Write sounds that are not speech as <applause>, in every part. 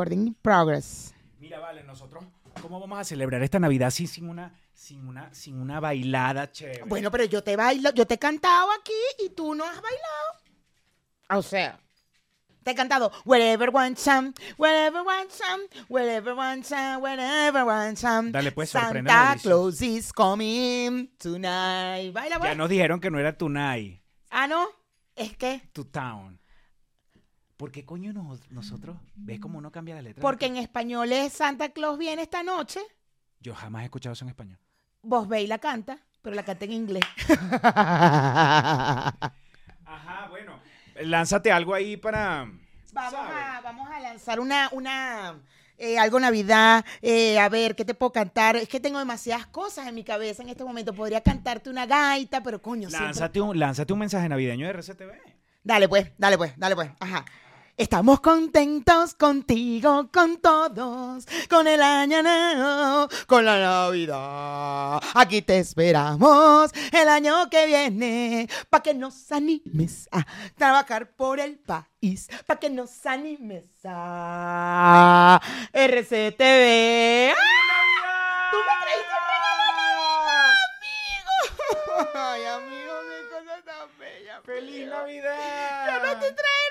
recording in progress. Mira, vale, nosotros, ¿cómo vamos a celebrar esta Navidad sin, sin una, sin una, sin una bailada chévere? Bueno, pero yo te bailo, yo te he cantado aquí y tú no has bailado. O sea, te he cantado wherever one some, wherever one some, wherever one some, wherever one some. Dale, pues, Santa. Claus is coming tonight. Baila, ya pues. nos dijeron que no era Tunai, Ah, no. Es que to town. ¿Por qué coño nos- nosotros? ¿Ves cómo uno cambia la letra? porque en español es Santa Claus viene esta noche. Yo jamás he escuchado eso en español. Vos veis la canta, pero la canta en inglés. <laughs> Ajá, bueno. Lánzate algo ahí para... Vamos a, vamos a lanzar una, una eh, algo Navidad. eh, a ver, ¿qué te puedo cantar? Es que tengo demasiadas cosas en mi cabeza en este momento. Podría cantarte una gaita, pero coño, siempre- Lánzate un, lánzate un mensaje navideño de RCTV. Dale pues, dale pues, dale pues. Ajá. Estamos contentos contigo, con todos, con el año nuevo, con la Navidad. Aquí te esperamos el año que viene, para que nos animes a trabajar por el país, para que nos animes a RCTV. ¡Ah! ¡Tú me trajiste un regalo, amigo! Ay, amigo, qué cosa tan bella. ¡Feliz amigo. Navidad! Yo no te trae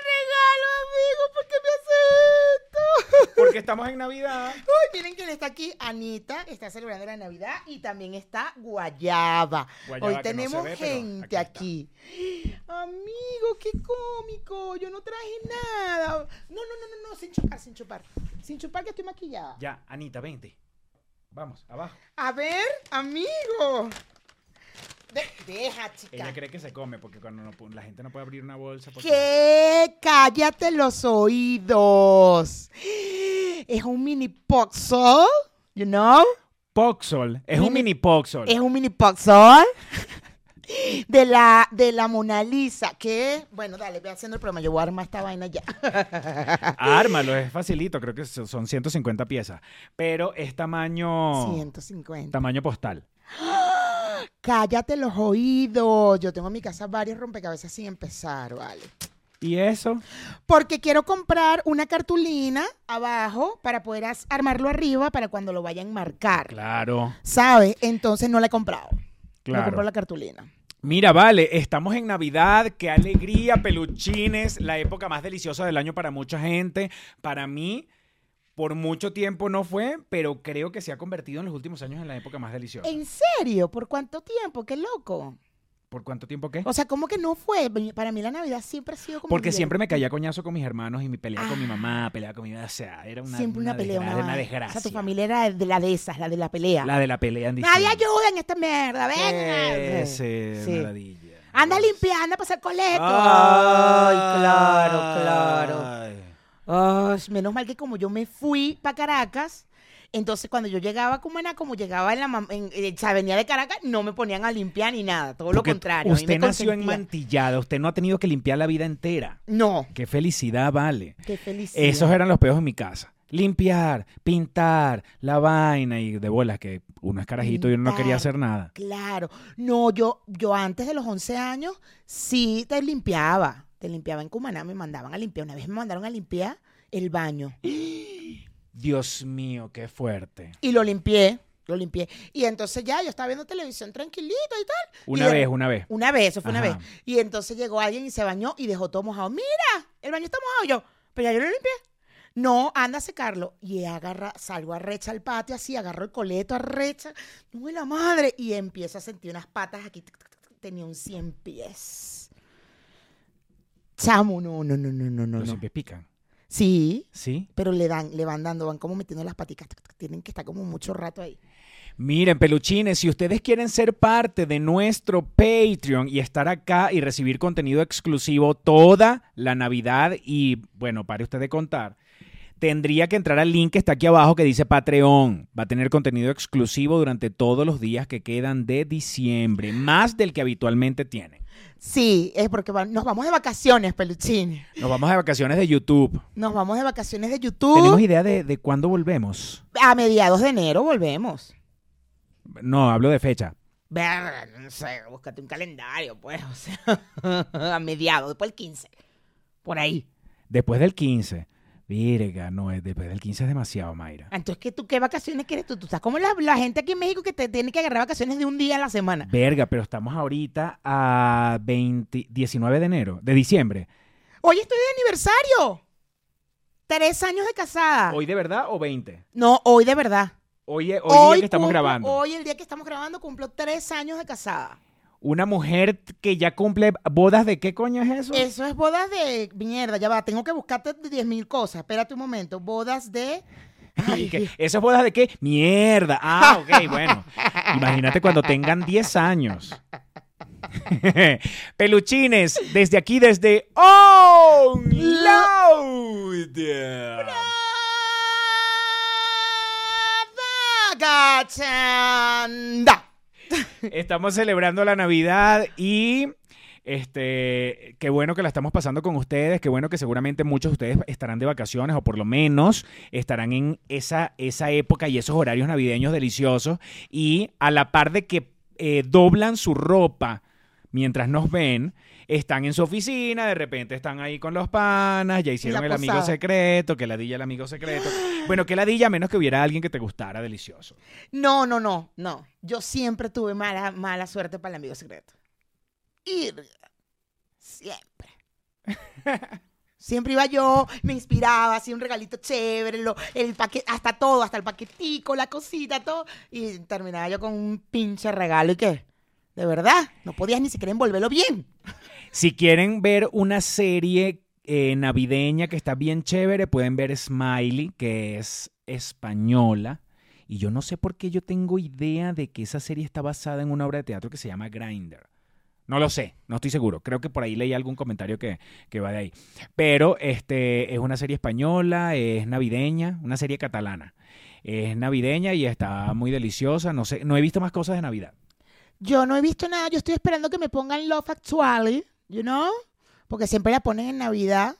regalo, amigo, ¿por qué me haces esto? <laughs> Porque estamos en Navidad. Uy, miren quién está aquí. Anita está celebrando la Navidad y también está Guayaba. Guayaba, Hoy no tenemos ve, gente aquí aquí. Amigo, qué cómico. Yo no traje nada. No, no, no, no, no, sin chupar, sin chupar. Sin chupar que estoy maquillada. Ya, Anita, vente. Vamos, abajo. A ver, amigo. De- deja, chica. Ella cree que se come porque cuando no la gente no puede abrir una bolsa. porque- ¿Qué? Cállate los oídos. Es un mini poxol, you know? Poxol. Es un Mini- mini Poxol. Es un mini poxol de la, de la Mona Lisa. Que, bueno, dale, ve haciendo el programa. Yo voy a armar esta vaina ya. Ármalo, es facilito. Creo que so- son 150 piezas. Pero es tamaño. 150. Tamaño postal. Cállate los oídos. Yo tengo en mi casa varios rompecabezas sin empezar, vale. ¿Y eso? Porque quiero comprar una cartulina abajo para poder armarlo arriba para cuando lo vayan a marcar. Claro, ¿Sabes? Entonces no la he comprado. No claro. compro la cartulina. Mira, vale, estamos en Navidad, qué alegría, peluchines, la época más deliciosa del año para mucha gente. Para mí, por mucho tiempo no fue, pero creo que se ha convertido en los últimos años en la época más deliciosa. ¿En serio? ¿Por cuánto tiempo? Qué loco. ¿Por cuánto tiempo qué? O sea, ¿cómo que no fue? Para mí la Navidad siempre ha sido como... Porque siempre me caía coñazo con mis hermanos y me peleaba con mi mamá, peleaba con mi o sea, era una, siempre una, pelea, una, desgra- una vaina. desgracia. O sea, tu familia era de la de esas, la de la pelea. La de la pelea en Nadie ayuda en esta mierda, venga. Ese, Sí. maravilla. Anda a limpiar, anda a pasar coleto. Ay, Ay, claro, claro. Ay. Ay, menos mal que como yo me fui para Caracas, entonces cuando yo llegaba a Cumaná, como llegaba en la en, en- o sea, venía de Caracas, no me ponían a limpiar ni nada, todo lo contrario. Usted nació en. Mantillada, usted no ha tenido que limpiar la vida entera. No, Qué felicidad, vale. qué felicidad. Esos eran los peos en mi casa. Limpiar, pintar, la vaina y de bolas que uno es carajito y uno no quería hacer nada. Claro. No, yo, yo antes de los 11 años sí te limpiaba. Te limpiaba en Cumaná, me mandaban a limpiar. Una vez me mandaron a limpiar el baño. <gasps> Dios mío, qué fuerte. Y lo limpié, lo limpié. Y entonces ya yo estaba viendo televisión tranquilito y tal. Una Y de- vez, una vez. Una vez, eso fue una vez. Y entonces llegó alguien y se bañó y dejó todo mojado. Mira, el baño está mojado. Yo, pero ya yo lo limpié. No, anda a secarlo. Y agarra, salgo arrecha al patio así, agarro el coleto arrecha. ¡Uy, la madre! Y empiezo a sentir unas patas aquí. Tenía un 100 pies. Chamo, no, no, no, no, no, no. Los no. pican. Sí, ¿Sí? pero le dan, le van dando, van como metiendo las paticas. Tienen que estar como mucho rato ahí. Miren, peluchines, si ustedes quieren ser parte de nuestro Patreon y estar acá y recibir contenido exclusivo toda la Navidad y, bueno, pare usted de contar, tendría que entrar al link que está aquí abajo que dice Patreon. Va a tener contenido exclusivo durante todos los días que quedan de diciembre, más del que habitualmente tienen. Sí, es porque va- nos vamos de vacaciones, peluchín. Nos vamos de vacaciones de YouTube. Nos vamos de vacaciones de YouTube. ¿Tenemos idea de, de cuándo volvemos? A mediados de enero volvemos. No, hablo de fecha. Verga, no sé, búscate un calendario, pues, o sea, <laughs> a mediados, después el 15. Por ahí. Después del 15. Virga, no, es después del 15 es demasiado, Mayra. Entonces, ¿qué, tú, ¿qué vacaciones quieres tú? Tú estás como la, la gente aquí en México que te tiene que agarrar vacaciones de un día a la semana. Verga, pero estamos ahorita a 20 19 de enero, de diciembre. Hoy estoy de aniversario. Tres años de casada. ¿Hoy de verdad o 20? No, hoy de verdad. Hoy, es- hoy, día que estamos cumplo- grabando. Hoy, el día que estamos grabando, cumplo tres años de casada. Una mujer que ya cumple bodas de qué coño es eso? Eso es bodas de mierda, ya va. Tengo que buscarte 10 mil cosas. Espérate un momento. Bodas de. <laughs> ¿Y qué? ¿Esas bodas de qué? Mierda. Ah, ok, <laughs> bueno. Imagínate cuando tengan 10 años. <laughs> Peluchines, desde aquí, desde Oh Loud. <laughs> Estamos celebrando la Navidad y este, qué bueno que la estamos pasando con ustedes, qué bueno que seguramente muchos de ustedes estarán de vacaciones o por lo menos estarán en esa, esa época y esos horarios navideños deliciosos y a la par de que eh, doblan su ropa mientras nos ven, están en su oficina, de repente están ahí con los panas, ya hicieron el amigo secreto, que ladilla el amigo secreto. <gasps> Bueno, que ladilla a menos que hubiera alguien que te gustara delicioso. No, no, no, no. Yo siempre tuve mala, mala suerte para el amigo secreto. Y siempre. <laughs> Siempre iba yo, me inspiraba, hacía un regalito chévere, lo- el paquete, hasta todo, hasta el paquetico, la cosita, todo. Y terminaba yo con un pinche regalo. ¿Y qué? De verdad, no podías ni siquiera envolverlo bien. Si quieren ver una serie eh, navideña que está bien chévere, pueden ver Smiley, que es española. Y yo no sé por qué yo tengo idea de que esa serie está basada en una obra de teatro que se llama Grinder. No lo sé, no estoy seguro. Creo que por ahí leí algún comentario que, que va de ahí. Pero este es una serie española, es navideña, una serie catalana. Es navideña y está muy deliciosa. No sé, no he visto más cosas de Navidad. Yo no he visto nada, yo estoy esperando que me pongan Love Actually, you know? Porque siempre la ponen en Navidad.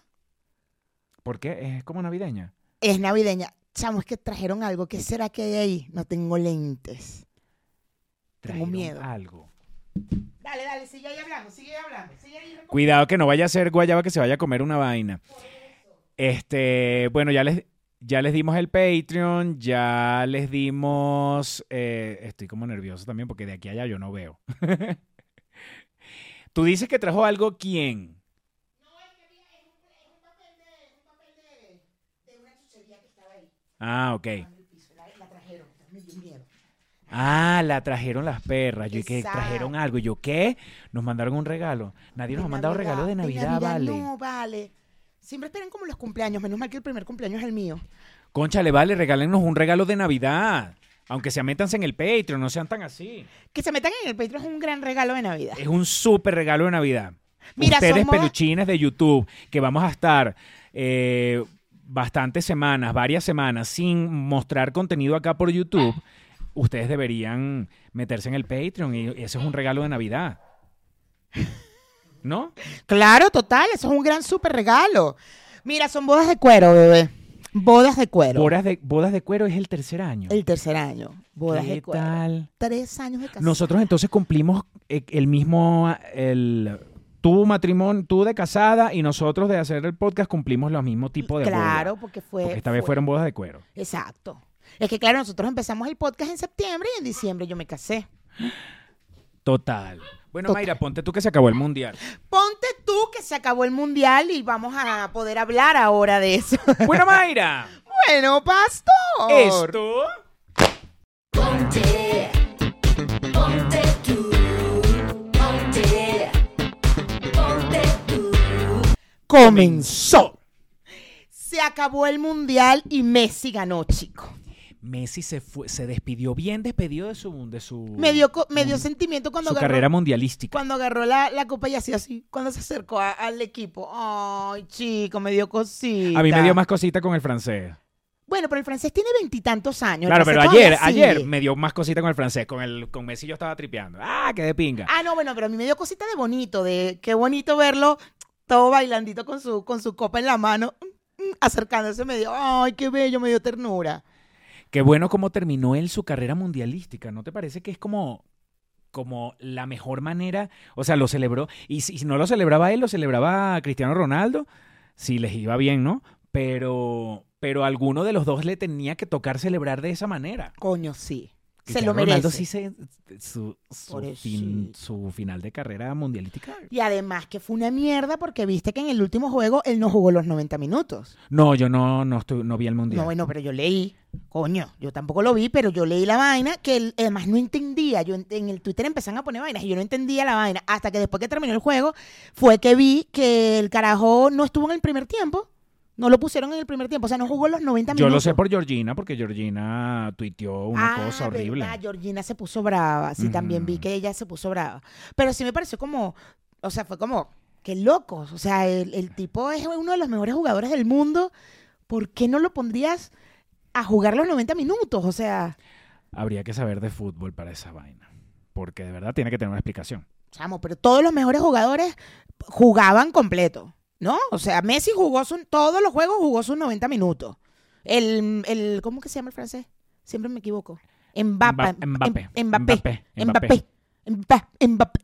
¿Por qué? Es como navideña. Es navideña. Chamo, es que trajeron algo. ¿Qué será que hay ahí? No tengo lentes. Tengo Trajeron miedo. Algo. Dale, dale, sigue ahí hablando, sigue ahí hablando. Sigue ahí Cuidado que no vaya a ser guayaba que se vaya a comer una vaina. Este, bueno, ya les, ya les dimos el Patreon, ya les dimos. eh, estoy como nervioso también porque de aquí a allá yo no veo. <laughs> Tú dices que trajo algo quién? Ah, ok. Ah, la trajeron las perras. Yo que trajeron algo. Y yo, ¿qué? Nos mandaron un regalo. Nadie nos ha De mandado regalo de Navidad, vale. No, vale. Siempre esperan como los cumpleaños. Menos mal que el primer cumpleaños es el mío. Conchale, vale, regálenos un regalo de Navidad. Aunque sea métanse en el Patreon, no sean tan así. Que se metan en el Patreon es un gran regalo de Navidad. Es un súper regalo de Navidad. Mira, Ustedes, somos- peluchines de YouTube, que vamos a estar eh, bastantes semanas, varias semanas, sin mostrar contenido acá por YouTube, ustedes deberían meterse en el Patreon y ese es un regalo de Navidad. ¿No? Claro, total, eso es un gran súper regalo. Mira, son bodas de cuero, bebé. Bodas de cuero. Bodas de, bodas de cuero es el tercer año. El tercer año. Bodas ¿Qué de cuero. tal? Tres años de casada. Nosotros entonces cumplimos eh, el mismo, el, tu matrimonio, tú de casada y nosotros de hacer el podcast cumplimos los mismos tipos de Claro, bodas. porque fue. Porque esta vez fue- fueron bodas de cuero. Exacto. Es que, claro, nosotros empezamos el podcast en septiembre y en diciembre yo me casé. Total. Bueno, Total. Mayra, ponte tú que se acabó el mundial. Ponte tú que se acabó el mundial y vamos a poder hablar ahora de eso. <laughs> Bueno, Mayra, bueno, pastor. esto Ponte, ponte tú, ponte, ponte tú. comenzó. Se acabó el mundial y Messi ganó, chico. Messi se fue, se despidió bien despedido de su, de su, Me dio, me dio sentimiento cuando su agarró, carrera mundialística. cuando agarró la, la copa y hacía así, cuando se acercó a- al equipo. Ay, chico, me dio cosita. A mí me dio más cosita con el francés. Bueno, pero el francés tiene veintitantos años. Claro, pero ayer, ayer me dio más cosita con el francés. Con el con Messi yo estaba tripeando. Ah, qué de pinga. Ah, no, bueno, pero a mí me dio cosita de bonito, de qué bonito verlo todo bailandito con su, con su copa en la mano, mm, mm, acercándose, me dio, ay, qué bello, me dio ternura. Qué bueno cómo terminó él su carrera mundialística. ¿No te parece que es como, como la mejor manera? O sea, lo celebró. Y si, no lo celebraba él, lo celebraba Cristiano Ronaldo. Si les iba bien, ¿no? pero, pero alguno de los dos le tenía que tocar celebrar de esa manera. Coño, sí. Se lo merece. Ronaldo sí se, su, su, fin- final de carrera mundialística. Y además que fue una mierda porque viste que en el último juego él no jugó los 90 minutos. No, yo no, no, estoy, no vi el mundial. No, bueno, pero yo leí, coño, yo tampoco lo vi, pero yo leí la vaina que él, además no entendía. Yo en, en el Twitter empezaron a poner vainas y yo no entendía la vaina. Hasta que después que terminó el juego fue que vi que el carajo no estuvo en el primer tiempo. No lo pusieron en el primer tiempo, o sea, no jugó los 90 Yo minutos. lo sé por Georgina, porque Georgina tuiteó una Ah, cosa horrible. verdad, Georgina se puso brava. Sí, también vi que ella se puso brava. Pero sí me pareció como, o sea, fue como, qué locos. O sea, el, el tipo es uno de los mejores jugadores del mundo. ¿Por qué no lo pondrías a jugar los 90 minutos? O sea, Habría que saber de fútbol para esa vaina. Porque de verdad tiene que tener una explicación. chamo, pero todos los mejores jugadores jugaban completo, ¿no? O sea, Messi jugó su, todos los juegos jugó sus 90 minutos. El, el, ¿cómo que se llama el francés? Siempre me equivoco. Mbappé. Mba- Mbappé. Em- Mbappé. Mbappé. Mbappé. Mbappé.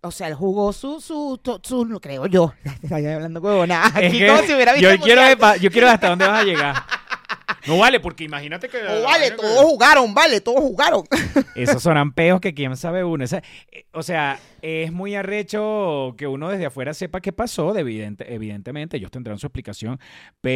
O sea, él jugó su, su, su, su- no creo yo. <laughs> Estoy hablando huevona. Aquí como si hubiera visto yo quiero, yo quiero ver hasta dónde vas a llegar. <laughs> No vale, porque imagínate que... Oh, vale, todos jugaron, vale, todos jugaron. Esos son peos que quién sabe uno. Esa- eh, o sea, es muy arrecho que uno desde afuera sepa qué pasó, de evidente, evidentemente, ellos tendrán su explicación,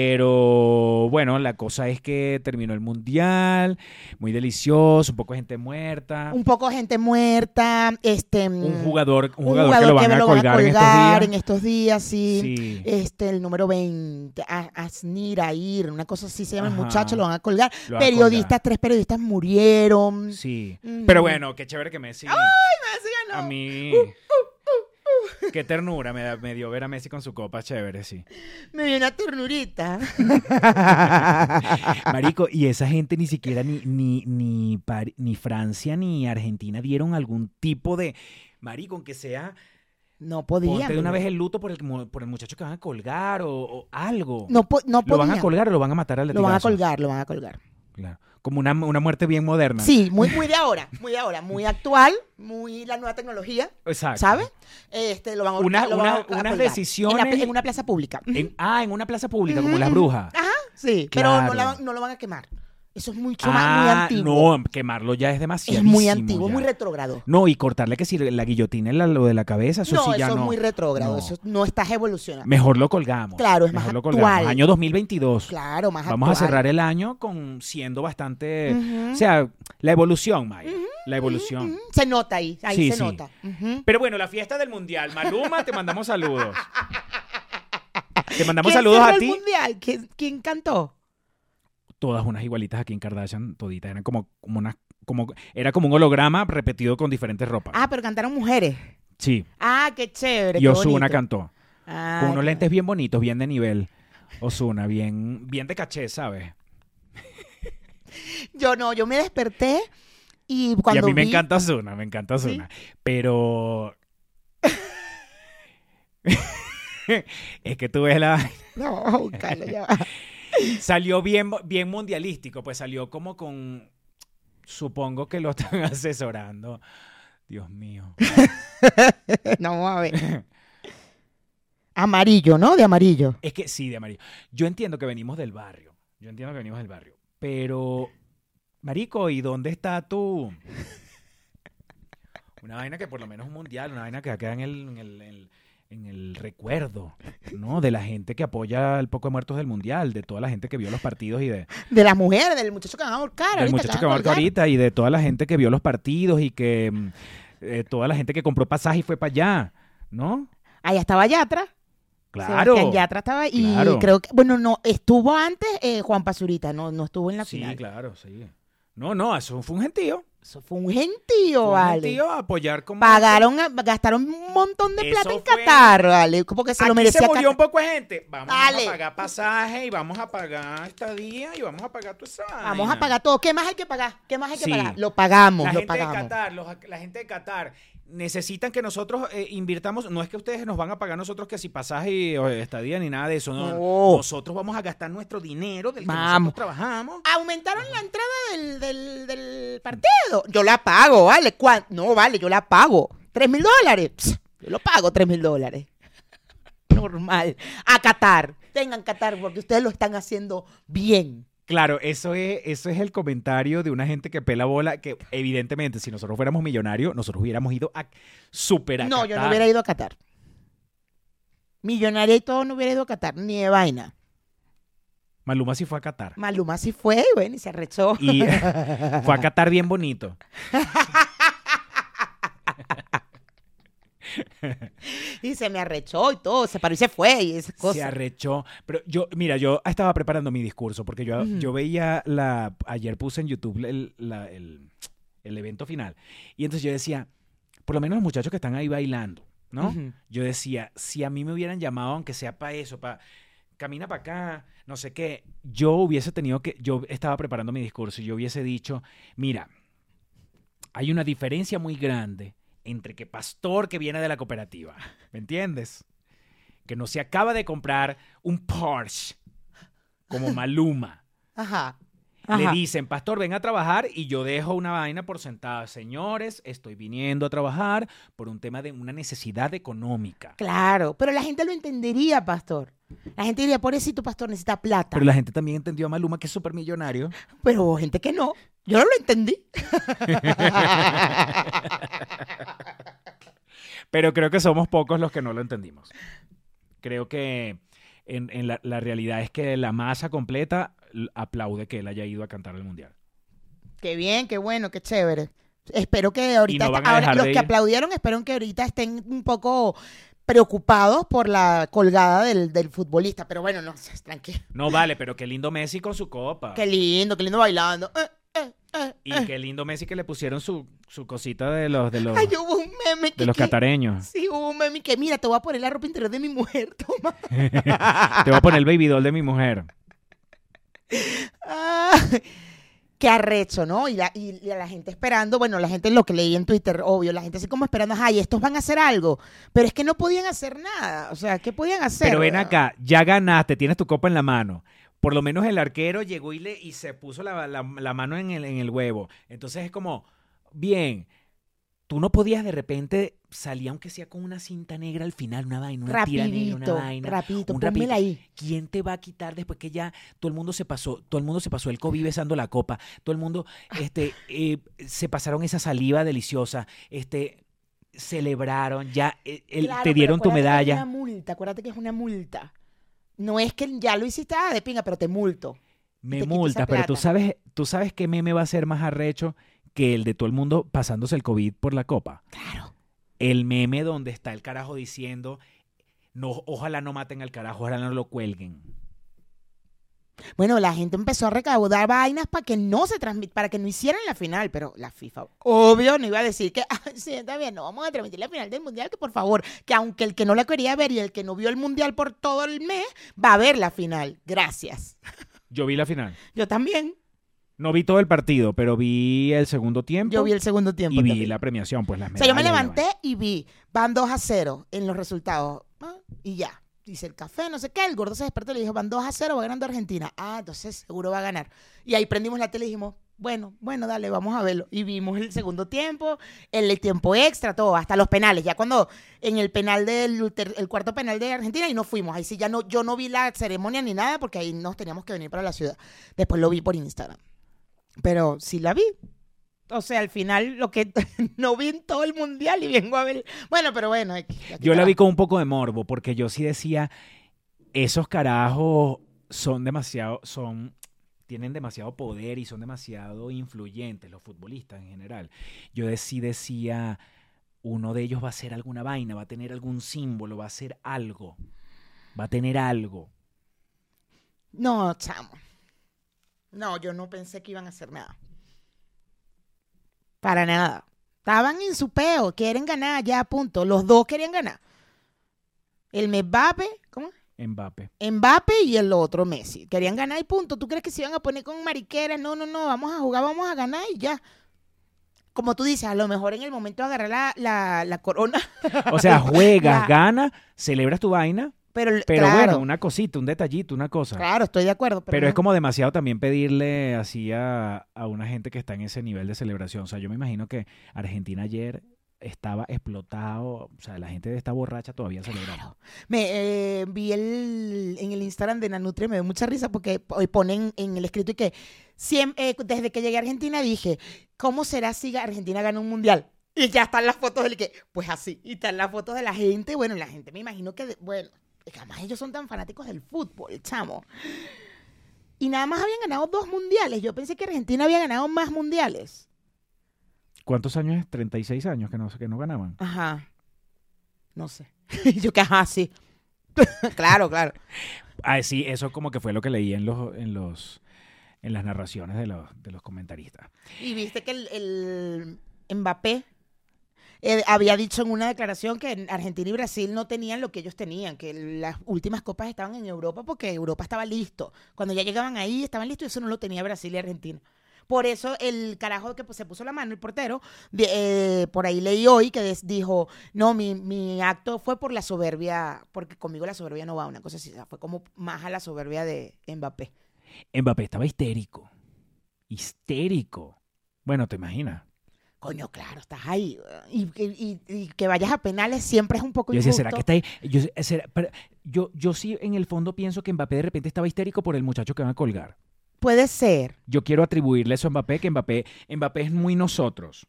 pero bueno, la cosa es que terminó el mundial, muy delicioso, un poco de gente muerta, Un poco de gente muerta, este... un jugador, un un jugador, que lo van a colgar, en estos días. en estos días, sí. Sí. Este, el número 20, A- Asnir, Air, una cosa así se llama el Ajá. Muchacho, lo van a colgar. Lo van a periodistas, colgar. tres periodistas murieron. Sí. Mm. Pero bueno, qué chévere que Messi. Messi A ganó. mí. Qué ternura me, da- me dio ver a Messi con su copa chévere, sí. Me dio una ternurita. <laughs> Marico, y esa gente ni siquiera ni, ni, ni, ni Francia ni Argentina dieron algún tipo de. Marico, aunque sea. No podían. Ponte de una vez el luto por el, por el muchacho que van a colgar o, o algo. No, po- no ¿Lo van a colgar o lo van a matar al Lo van a colgar, lo van a colgar. Claro. Como una, una muerte bien moderna. Sí, muy, <laughs> muy de ahora, muy de ahora, muy actual, muy la nueva tecnología, Exacto. ¿sabes? Este, lo van a, Una- lo van a- una- a unas decisiones- En, la pla- en una plaza pública. En- ah, en una plaza pública, como las brujas. Ajá, sí, pero no, la van- no lo van a quemar. Eso es mucho más, muy Ah, antiguo. no, quemarlo ya es demasiado. es muy antiguo, muy retrógrado. No, y cortarle que si la guillotina la- lo de la cabeza, eso no, sí ya eso no. es muy retrógrado, No. eso no estás evolucionando. Mejor lo colgamos. Claro, es más Mejor lo actual. colgamos. Año 2022. Claro, más Vamos a cerrar el año con siendo bastante, o sea, la evolución, Maya, la evolución. Se nota ahí, ahí Sí, se sí. nota. Pero bueno, la fiesta del mundial, Maluma, te mandamos saludos. <laughs> Te mandamos ¿Quién saludos a ti. mundial? ¿Quién, quién cantó? Todas unas igualitas aquí en Kardashian, toditas, eran como, como una, como, era como un holograma repetido con diferentes ropas. Ah, pero cantaron mujeres. Sí, Ah, qué chévere. y Osuna cantó. Ah, Con unos lentes bien bonitos, bien de nivel. Osuna, bien, bien de caché, ¿sabes? Yo no, yo me desperté y y cuando a mí me encanta Osuna, me encanta Osuna. Pero. <laughs> es que tú ves la. <laughs> No, buscarlo ya. va. Salió bien, bien mundialístico, pues salió como con. Supongo que lo están <laughs> asesorando. Dios mío. no, a ver. Amarillo, ¿no? De amarillo. Es que sí, de amarillo. Yo entiendo que venimos del barrio. Yo entiendo que venimos del barrio. Pero, Marico, ¿y dónde está tú? Una vaina que por lo menos un mundial, una vaina que queda en el, en el, en el- en el recuerdo, ¿no? De la gente que apoya al poco de muertos del mundial, de toda la gente que vio los partidos y de, De la mujer, del muchacho que van a ahorcar. del muchacho que van a colgar. ahorita y de toda la gente que vio los partidos y que mm, eh, toda la gente que compró pasaje y fue para allá, ¿no? Allá estaba Yatra. Claro. Sebastián Yatra estaba y Claro. creo que, bueno, no, estuvo antes eh, Juan Pazurita, no, no estuvo en la Sí, final. claro, sí. No, no, eso fue un gentío. Eso fue un gentío, Fue un vale. gentío a apoyar como Pagaron, a- gastaron un montón de plata en Qatar, vale, porque se lo merecía. se murió un poco de gente. Vamos Dale. a pagar pasaje y vamos a pagar estadía y vamos a pagar tu esa Vamos a pagar todo. ¿Qué más hay que pagar? ¿Qué más hay que Sí. pagar? Lo pagamos, La lo gente de pagamos. Qatar, los- la gente de Qatar necesitan que nosotros eh, invirtamos. No es que ustedes nos van a pagar nosotros que si pasaje o estadía ni nada de eso. No, No. Nosotros vamos a gastar nuestro dinero del que Vamos. nosotros trabajamos. Aumentaron la entrada del, del, del partido. Yo la pago, ¿vale? ¿Cuán- No, vale, yo la pago. ¿Tres mil dólares? Yo lo pago, tres mil dólares. No normal. A Qatar. Tengan Qatar porque ustedes lo están haciendo bien. Claro, eso es, eso es el comentario de una gente que pela bola, que evidentemente si nosotros fuéramos millonarios, nosotros hubiéramos ido a superar. No, yo no hubiera ido a Qatar. Millonaria y todo no hubiera ido a Qatar, ni de vaina. Maluma sí fue a Qatar. Maluma sí fue, bueno, y se arrechó. Y <laughs> fue a Qatar bien bonito. <laughs> <laughs> Y se me arrechó y todo, se paró y se fue y esas Se cosas. arrechó. Pero yo, mira, yo estaba preparando mi discurso porque yo, yo veía la. Ayer puse en YouTube el, la- el- el evento final. Y entonces yo decía, por lo menos los muchachos que están ahí bailando, ¿no? Yo decía, si a mí me hubieran llamado, aunque sea para eso, para camina para acá, no sé qué, yo hubiese tenido que, yo estaba preparando mi discurso y yo hubiese dicho, mira, hay una diferencia muy grande entre que pastor que viene de la cooperativa, ¿me entiendes? Que no se acaba de comprar un Porsche como <laughs> Maluma. Ajá. Le dicen, pastor, ven a trabajar y yo dejo una vaina por sentada. Señores, estoy viniendo a trabajar por un tema de una necesidad económica. Claro, pero la gente lo entendería, pastor. La gente diría, pobrecito pastor, necesita plata. Pero la gente también entendió a Maluma que es súper millonario. <laughs> Pero gente que no. Yo no lo entendí. Pero creo que somos pocos los que no lo entendimos. Creo que en, en la, la realidad es que la masa completa aplaude que él haya ido a cantar el mundial. qué bien, qué bueno, qué chévere. Espero que ahorita, no ahora, los que ir. aplaudieron, espero que ahorita estén un poco preocupados por la colgada del, del futbolista. Pero bueno, no, tranquilo. No vale, pero qué lindo Messi con su copa. Qué lindo, qué lindo bailando. Eh, eh, eh, Y eh. qué lindo Messi que le pusieron su, su cosita de los, de los, Ay, hubo un meme que... de los que- catareños. Sí, hubo un meme que, mira, te voy a poner la ropa interior de mi mujer, <laughs> toma. <laughs> Te voy a poner el baby doll de mi mujer. Ah, qué arrecho, ¿no? Y la, y, la gente esperando, bueno, la gente lo que leí en Twitter, obvio, la gente así como esperando, ay, estos van a hacer algo, pero es que no podían hacer nada, o sea, ¿qué podían hacer? Pero ven acá, ya ganaste, tienes tu copa en la mano. Por lo menos el arquero llegó y, le, y se puso la, la- la mano en el, en el huevo. Entonces es como, bien, tú no podías de repente salir aunque sea con una cinta negra al final, una vaina, una tira negra, una Rapidito, vaina. rapidito, un rapidito. ahí. ¿Quién te va a quitar después que ya todo el mundo se pasó, todo el mundo se pasó el COVID besando la copa, todo el mundo este, <laughs> eh, se pasaron esa saliva deliciosa, este, celebraron, ya eh, el- Claro, te dieron tu medalla. Es una multa, acuérdate que es una multa. No es que ya lo hiciste, ah, de pinga, pero te multo. Me multas, pero tú sabes, tú sabes qué meme va a ser más arrecho que el de todo el mundo pasándose el COVID por la copa. Claro. El meme donde está el carajo diciendo, no, ojalá no maten al carajo, ojalá no lo cuelguen. Bueno, la gente empezó a recaudar vainas para que no se transmit, para que no hicieran la final, pero la FIFA, obvio, no iba a decir que, <laughs> "Ah, sí, está bien, no vamos a transmitir la final del mundial, que por favor, que aunque el que no la quería ver y el que no vio el mundial por todo el mes, va a ver la final. Gracias. <laughs> Yo vi la final. Yo también. No vi todo el partido, pero vi el segundo tiempo Yo vi el segundo tiempo. y vi también. la premiación, pues las O sea, yo me medallas levanté y vi, van 2 a 0 en los resultados. ah, y ya. Dice el café, no sé qué. El gordo se despertó y le dijo, van 2 a 0, va ganando Argentina. Ah, entonces seguro va a ganar. Y ahí prendimos la tele y dijimos, bueno, bueno, dale, vamos a verlo. Y vimos el segundo tiempo, el tiempo extra, todo, hasta los penales. Ya cuando en el penal del el cuarto penal de Argentina y nos fuimos. Ahí sí ya no, yo no vi la ceremonia ni nada porque ahí nos teníamos que venir para la ciudad. Después lo vi por Instagram. Pero sí la vi. O sea, al final lo que <laughs> no vi en todo el mundial y vengo a ver. Bueno, pero bueno. aquí- aquí Yo la vi con un poco de morbo, porque yo sí decía, esos carajos son demasiado, son, tienen demasiado poder y son demasiado influyentes, los futbolistas en general. Yo de- sí decía, uno de ellos va a hacer alguna vaina, va a tener algún símbolo, va a hacer algo, va a tener algo. No, chamo. No, yo no pensé que iban a hacer nada. Para nada. Estaban en su peo, quieren ganar, ya, punto. Los dos querían ganar. El Mbappe, ¿cómo? Mbappe. Mbappe y el otro Messi. Querían ganar y punto. ¿Tú crees que se iban a poner con mariqueras? No, no, no. Vamos a jugar, vamos a ganar y ya. Como tú dices, a lo mejor en el momento de agarrar la, la, la corona. O sea, <laughs> juegas, ganas, celebras tu vaina, Pero, pero claro, bueno, una cosita, un detallito, una cosa. claro, estoy de acuerdo. Pero, Pero no- es como demasiado también pedirle así a, a una gente que está en ese nivel de celebración. O sea, yo me imagino que Argentina ayer estaba explotado. O sea, la gente está borracha todavía celebrando. Me eh, vi el, en el Instagram de Nanutria, me dio mucha risa porque hoy ponen en el escrito y que eh, desde que llegué a Argentina dije, ¿cómo será si Argentina gana un mundial? Y ya están las fotos del que, pues así, y están las fotos de la gente, bueno, la gente me imagino que, de- bueno, que además ellos son tan fanáticos del fútbol, chamo. Y nada más habían ganado dos mundiales, yo pensé que Argentina había ganado más mundiales. ¿Cuántos años es? 36 años que no, que no ganaban. Ajá. No sé. <laughs> yo que, ajá, sí. <laughs> claro, claro. Ah, sí, eso como que fue lo que leí en los, en los, en las narraciones de los, de los comentaristas. Y viste que el, el Mbappé eh, había dicho en una declaración que en Argentina y Brasil no tenían lo que ellos tenían, que las últimas copas estaban en Europa porque Europa estaba listo. Cuando ya llegaban ahí estaban listos y eso no lo tenía Brasil y Argentina. Por eso el carajo que pues, se puso la mano, el portero, eh, por ahí leí hoy que dijo, no, mi, mi acto fue por la soberbia, porque conmigo la soberbia no va, una cosa así, fue como más a la soberbia de Mbappé. Mbappé estaba histérico. Histérico. Bueno, te imaginas. Coño, claro, estás ahí. Y, y- y- y que vayas a penales siempre es un poco Yo decía, injusto. ¿será que está ahí? Yo, será- pero yo, yo sí en el fondo pienso que Mbappé de repente estaba histérico por el muchacho que van a colgar. Puede ser. Yo quiero atribuirle eso a Mbappé, que Mbappé, Mbappé es muy nosotros.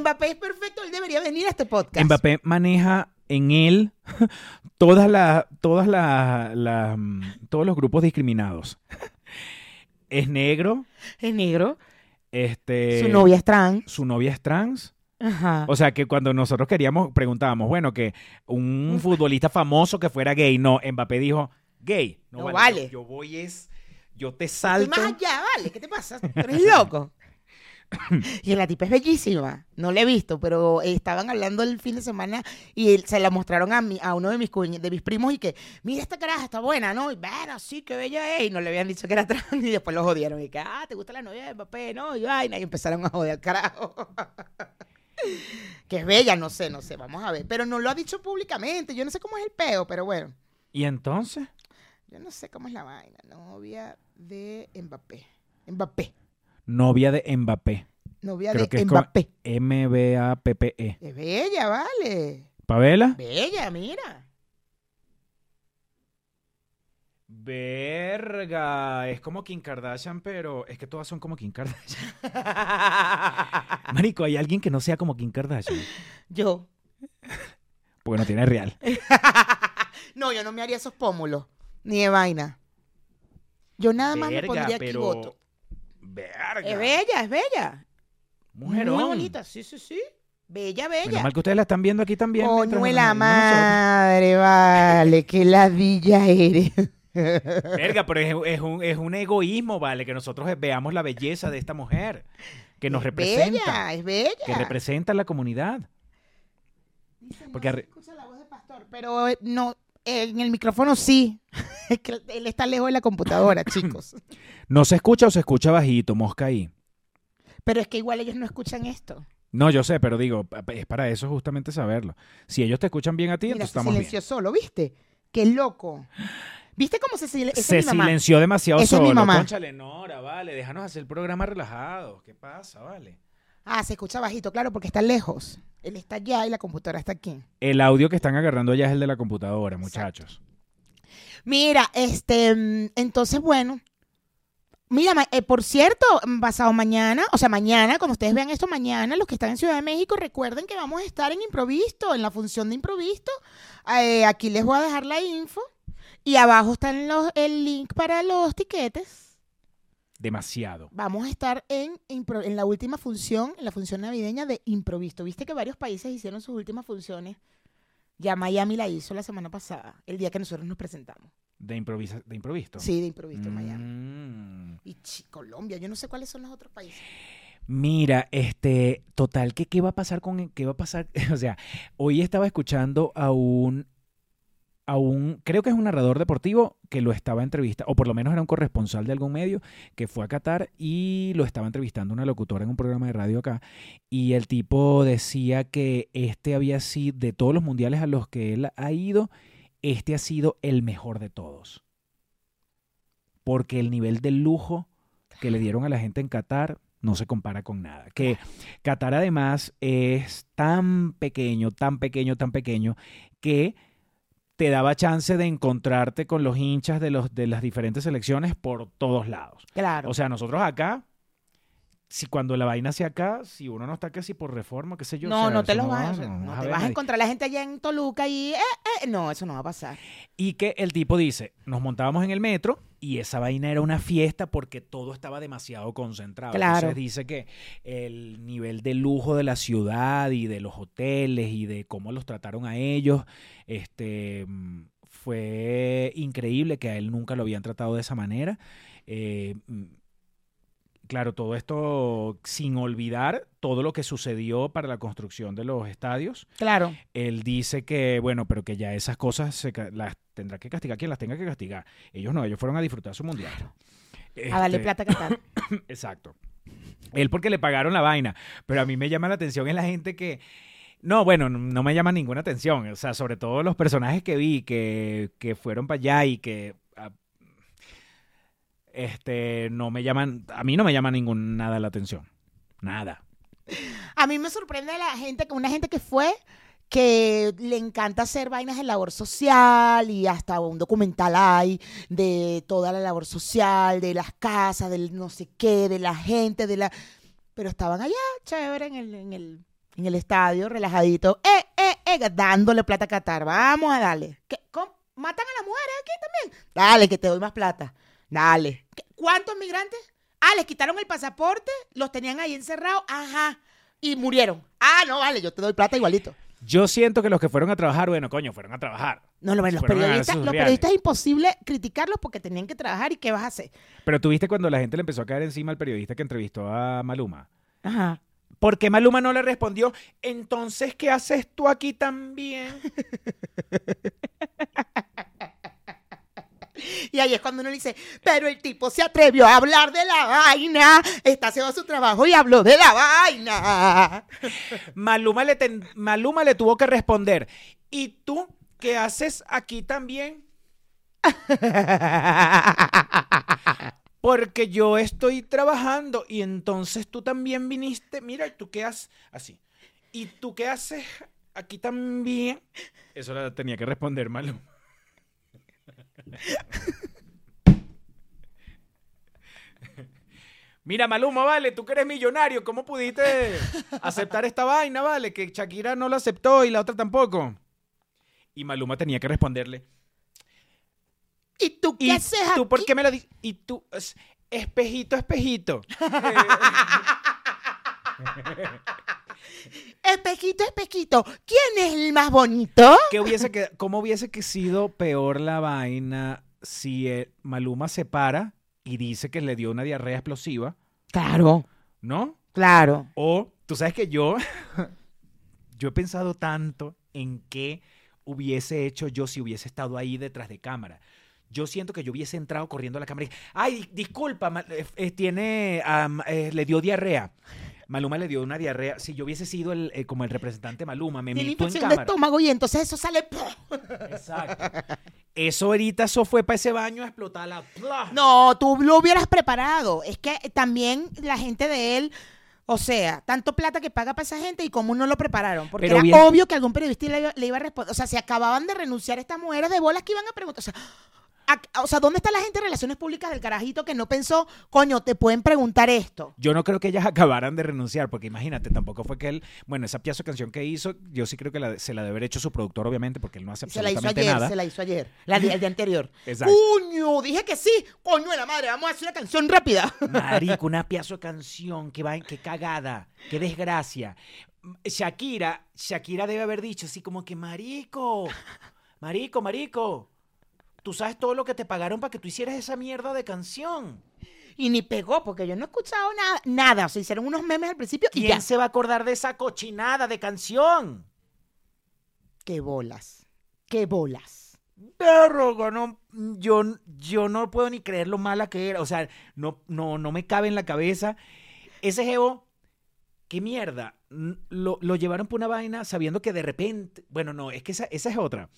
Mbappé es perfecto, él debería venir a este podcast. Mbappé maneja en él <laughs> todas las, todas las, las, mm, todos los grupos discriminados. Es negro, Es negro, este, su novia es trans. su novia es trans. Ajá. O sea que cuando nosotros queríamos, preguntábamos, bueno, que un futbolista famoso que fuera gay, no, Mbappé dijo, gay, no, No vale. vale. Yo, yo voy es, yo te Estoy salto. más allá, vale, ¿qué te pasa? ¿Tú eres loco? <laughs> y la tipa es bellísima. No la he visto, pero estaban hablando el fin de semana y se la mostraron a, mi, a uno de mis, de mis primos y que, mira esta caraja, está buena, ¿no? Y bueno, sí, qué bella es. Y no le habían dicho que era trans y después lo jodieron. Y que, ah, ¿te gusta la novia de Mbappé? No, y vaina. Y empezaron a joder al carajo. <laughs> que es bella, no sé, no sé, vamos a ver. Pero no lo ha dicho públicamente. Yo no sé cómo es el peo, pero bueno. Y entonces, Yo no sé cómo es la vaina. Novia de Mbappé. Mbappé. Novia de Mbappé. Novia Creo de Mbappé. M-B-A-P-P-E. Es bella, vale. E. ¿Pavela? Bella, mira. Verga, es como Kim Kardashian, pero es que todas son como Kim Kardashian. <laughs> Marico, ¿hay alguien que no sea como Kim Kardashian? Yo. Porque no tiene real. <laughs> No, yo no me haría esos pómulos. Ni de vaina. Yo nada más me pondría aquí pero- voto. Verga. Es bella, es bella. Mujerón. Muy bonita, sí, sí, sí. Bella, Menos bella. mal que ustedes la están viendo aquí también. Coño de nos- la madre, vale. Qué ladilla eres. <laughs> Verga, pero es, es un, es un egoísmo, ¿vale? Que nosotros veamos la belleza de esta mujer. Que nos Es representa. Bella, es bella. Que representa a la comunidad. Dice, Porque no se arri- escucha la voz de pastor, pero eh, no, en el micrófono sí. Es <laughs> que él está lejos de la computadora, <laughs> chicos. ¿No se escucha o se escucha bajito, mosca ahí? Pero es que igual ellos no escuchan esto. No, yo sé, pero digo, es para eso justamente saberlo. Si ellos te escuchan bien a ti, Mira, entonces estamos bien. silenció solo, ¿viste? Qué loco. ¿Viste cómo se silenció? Se silenció demasiado Esa es mi solo. mamá. Cónchale, Nora, vale, déjanos hacer el programa relajado. ¿Qué pasa, vale? Ah, se escucha bajito, claro, porque está lejos. Él está allá y la computadora está aquí. El audio que están agarrando ya es el de la computadora, muchachos. Mira, este, mm, entonces, bueno. Mira, eh, por cierto, mm, pasado mañana, o sea, mañana, cuando ustedes vean esto mañana, los que están en Ciudad de México, recuerden que vamos a estar en Improvisto, en la función de Improvisto. Eh, aquí les voy a dejar la info. Y abajo está el link para los tiquetes. Demasiado. Vamos a estar en, impro- en la última función, en la función navideña de Improvisto. Viste que varios países hicieron sus últimas funciones. Ya Miami la hizo la semana pasada, el día que nosotros nos presentamos. De, improvisa, de improvisto. Sí, de Improvisto en Miami. Mm. Y chi- Colombia, yo no sé cuáles son los otros países. Mira, este, total, que qué va a pasar con, qué va a pasar? <laughs> O sea, hoy estaba escuchando a un, a un, creo que es un narrador deportivo que lo estaba entrevistando, o por lo menos era un corresponsal de algún medio que fue a Qatar y lo estaba entrevistando una locutora en un programa de radio acá. Y el tipo decía que este había sido, de todos los mundiales a los que él ha ido, este ha sido el mejor de todos. Porque el nivel de lujo que le dieron a la gente en Qatar, no se compara con nada. Que Qatar además es tan pequeño, tan pequeño, tan pequeño, que te daba chance de encontrarte con los hinchas de, los, de las diferentes selecciones por todos lados. Claro. O sea, nosotros acá, si cuando la vaina hacia acá, si uno no está casi por reforma, qué sé yo. o no, sea, no te lo va- vas, a- no no vas te ver vas a encontrar la gente allá en Toluca y eh, eh, no, eso no va a pasar. Y que el tipo dice, nos montábamos en el metro y esa vaina era una fiesta porque todo estaba demasiado concentrado. Claro. Entonces dice que el nivel de lujo de la ciudad y de los hoteles y de cómo los trataron a ellos, este fue increíble que a él nunca lo habían tratado de esa manera. Eh, Claro, todo esto sin olvidar todo lo que sucedió para la construcción de los estadios. Claro. Él dice que, bueno, pero que ya esas cosas se las tendrá que castigar quien las tenga que castigar. Ellos no, ellos fueron a disfrutar su mundial. A darle Este, plata a Qatar. <coughs> Exacto. Él porque le pagaron la vaina, pero a mí me llama la atención en la gente que... No, bueno, no- no me llama ninguna atención. O sea, sobre todo los personajes que vi que, que fueron para allá y que... Este, no me llaman, a mí no me llama ningún nada la atención. Nada. A mí me sorprende la gente, una gente que fue que le encanta hacer vainas de labor social y hasta un documental hay de toda la labor social, de las casas, del no sé qué, de la gente, de la... Pero estaban allá, chévere, en el, en el, en el estadio, relajadito, eh, eh, eh, dándole plata a Qatar. Vamos a darle. ¿Matan a las mujeres aquí también? Dale, que te doy más plata. Dale. ¿Cuántos migrantes? Ah, les quitaron el pasaporte, los tenían ahí encerrados, ajá, y murieron. Ah, no, vale, yo te doy plata igualito. Yo siento que los que fueron a trabajar, bueno, coño, fueron a trabajar. No, lo- los Fueron periodistas, los periodistas es imposible criticarlos porque tenían que trabajar y qué vas a hacer. Pero tuviste cuando la gente le empezó a caer encima al periodista que entrevistó a Maluma. Ajá. ¿Por qué Maluma no le respondió? Entonces, ¿qué haces tú aquí también? <laughs> Y ahí es cuando uno le dice, pero el tipo se atrevió a hablar de la vaina, está haciendo su trabajo y habló de la vaina. Maluma le, ten- Maluma le tuvo que responder. ¿Y tú qué haces aquí también? Porque yo estoy trabajando y entonces tú también viniste. Mira, ¿tú qué haces? Así. ¿Y tú qué haces aquí también? Eso la tenía que responder Maluma. Mira, Maluma, vale, tú que eres millonario, ¿cómo pudiste aceptar esta vaina, vale? Que Shakira no lo aceptó y la otra tampoco. Y Maluma tenía que responderle. ¿Y tú qué ¿Y haces tú aquí? por qué me lo dices? Y tú, es- espejito, espejito. <laughs> Espejito, espejito, ¿quién es el más bonito? ¿Qué hubiese que, ¿Cómo hubiese que sido peor la vaina si eh, Maluma se para y dice que le dio una diarrea explosiva, Claro, ¿no? claro. O, tú sabes que yo, <laughs> yo he pensado tanto en qué hubiese hecho yo si hubiese estado ahí detrás de cámara. Yo siento que yo hubiese entrado corriendo a la cámara y, ay, disculpa, ma- eh, eh, tiene, eh, le dio diarrea. Maluma le dio una diarrea. Si yo hubiese sido el, eh, como el representante Maluma, me Tiene meto en infección de cámara. estómago y entonces eso sale... Exacto. Eso ahorita, eso fue para ese baño a explotar la... No, tú lo hubieras preparado. Es que también la gente de él, o sea, tanto plata que paga para esa gente y cómo no lo prepararon. Porque Pero era bien- obvio que algún periodista le, iba- le iba a responder. O sea, se acababan de renunciar estas mujeres de bolas que iban a preguntar. O sea, a- o sea, ¿dónde está la gente de relaciones públicas del carajito que no pensó, coño, te pueden preguntar esto? Yo no creo que ellas <laughs> acabaran de renunciar, porque imagínate, tampoco fue que él, bueno, esa pieza de canción que hizo, yo sí creo que la- se la debe haber hecho su productor, obviamente, porque él no hace Se la hizo absolutamente ayer, nada. se la hizo ayer. La el día anterior. <laughs> Exacto. Coño, dije que sí. Coño de la madre, vamos a hacer una canción rápida. <laughs> Marico, una pieza de canción, qué, va, qué cagada, qué desgracia. Shakira, Shakira debe haber dicho así como que, marico, marico, marico, tú sabes todo lo que te pagaron para que tú hicieras esa mierda de canción. Y ni pegó, porque yo no he escuchado nada. Nada. O sea, hicieron unos memes al principio y ¿Quién ya. se va a acordar de esa cochinada de canción? Qué bolas. Qué bolas. Perro, no, yo, yo no puedo ni creer lo mala que era. O sea, no, no, no me cabe en la cabeza. Ese jevo, qué mierda. Lo, lo llevaron por una vaina sabiendo que de repente. Bueno, no, es que esa, esa es otra.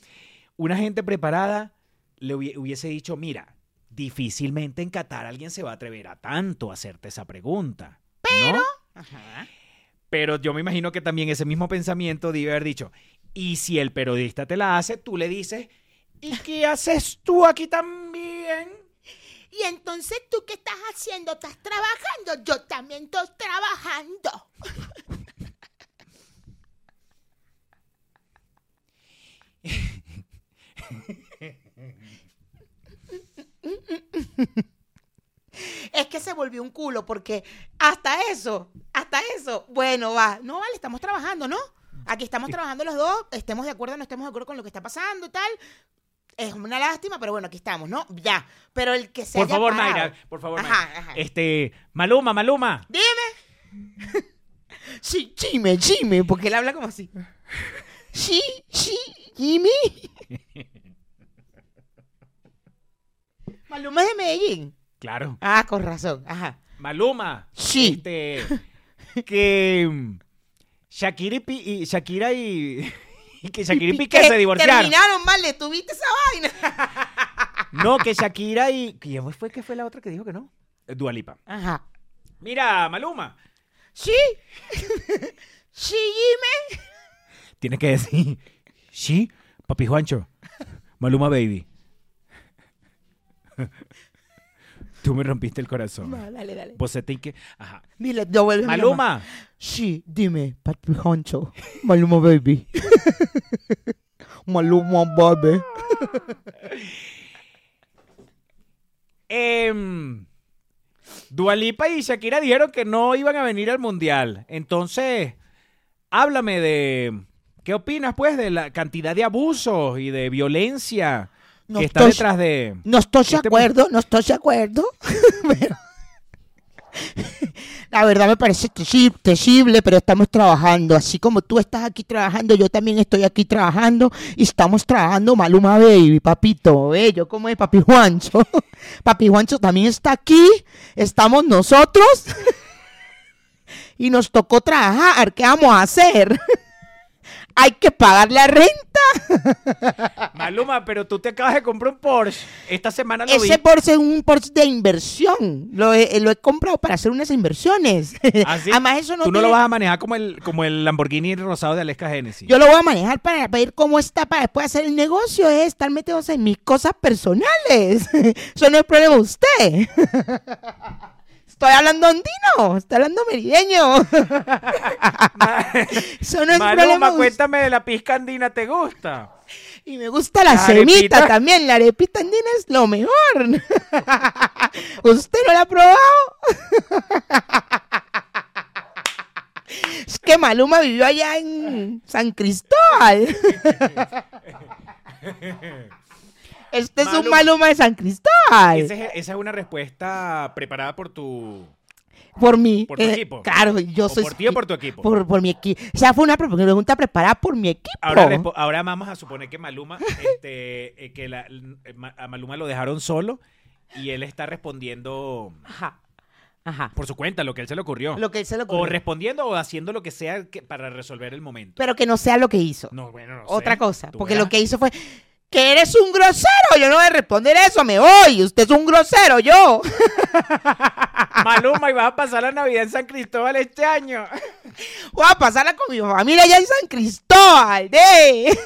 Una gente preparada le hubie- hubiese dicho: Mira, difícilmente en Qatar alguien se va a atrever a tanto a hacerte esa pregunta. Pero. Ajá. Pero yo me imagino que también ese mismo pensamiento debe haber dicho, y si el periodista te la hace, tú le dices, ¿y qué haces tú aquí también? Y entonces, ¿tú qué estás haciendo? ¿Estás trabajando? Yo también estoy trabajando. <laughs> <laughs> Es que se volvió un culo porque hasta eso, hasta eso, bueno, va, no vale, estamos trabajando, ¿no? Aquí estamos trabajando los dos, estemos de acuerdo o no estemos de acuerdo con lo que está pasando y tal. Es una lástima, pero bueno, aquí estamos, ¿no? Ya. Pero el que se Por haya favor, parado- Mayra, por favor, Ajá, Mayra. ajá. Este, Maluma, Maluma. Dime. <laughs> Sí, Jimmy, Jimmy, porque él habla como así. <laughs> Sí, sí, Jimmy. Maluma es de Medellín. Claro. Ah, con razón. Ajá. Maluma. Sí. Este, que mm, Shakira y, Shakira y, <laughs> y que Shakira y Piqué se divorciaron. Terminaron mal, ¿le tuviste esa vaina? <laughs> No, que Shakira y ¿quién fue que fue la otra que dijo que no? Dualipa. Ajá. Mira, Maluma. Sí. <laughs> Sí, Jimmy. Tienes que decir, sí, papi Juancho, Maluma baby. <laughs> Tú me rompiste el corazón. Va, dale, dale. Y que, ajá. Dile, devuelve Maluma. Sí, dime, Papi Honcho. Maluma Baby. <laughs> Maluma Baby. Em, Dualipa y Shakira dijeron que no iban a venir al mundial. Entonces, háblame de. ¿Qué opinas, pues, de la cantidad de abusos y de violencia No que está estoy- detrás de. No estoy de Este acuerdo, no estoy de acuerdo. <laughs> pero- La verdad me parece terrible, pero estamos trabajando. Así como tú estás aquí trabajando, yo también estoy aquí trabajando. Y estamos trabajando Maluma Baby, papito. Bello, ¿cómo es Papi Juancho? <laughs> Papi Juancho también está aquí. Estamos nosotros. <laughs> Y nos tocó trabajar. ¿Qué vamos a hacer? Hay que pagar la renta. Maluma, pero tú te acabas de comprar un Porsche. Esta semana lo vi. Ese Porsche es un Porsche de inversión. Lo he, lo he comprado para hacer unas inversiones. <laughs> ¿Ah, sí? Además, eso no Tú no lo vas a manejar como el, como el Lamborghini rosado de Aleska Genesis. Yo lo voy a manejar para ver cómo está, para después hacer el negocio, es estar metidos en mis cosas personales. <laughs> Eso no es problema de usted. <laughs> Estoy hablando andino, estoy hablando merideño. <laughs> Eso no es problema Maluma, cuéntame de la pizca andina, ¿te gusta? Y me gusta la, La semita arepita. también. La arepita andina es lo mejor. <laughs> ¿Usted no la ha probado? <laughs> es que Maluma vivió allá en San Cristóbal. Este es un Maluma. De San Cristóbal. Esa es, esa es una respuesta preparada por tu... por mí. por tu Eh, equipo. Claro, yo ¿O soy. por ti o por tu equipo? Por, por mi equipo. O sea, fue una pre- pregunta preparada por mi equipo. Ahora, respo- ahora vamos a suponer que Maluma, este, eh, que la- eh, Ma- a Maluma lo dejaron solo y él está respondiendo Ajá. Ajá. por su cuenta lo que él se le ocurrió. Lo que él se le O ocurrió. respondiendo o haciendo lo que sea que- para resolver el momento. Pero que no sea lo que hizo. No, bueno, no Otra sé. cosa. Tú Porque verás. lo que hizo fue. Que eres un grosero. Yo no voy a responder eso. Me voy. Usted es un grosero. Yo. <laughs> Maluma, y vas a pasar la Navidad en San Cristóbal este año. Voy a pasarla con mi familia allá en San Cristóbal. De.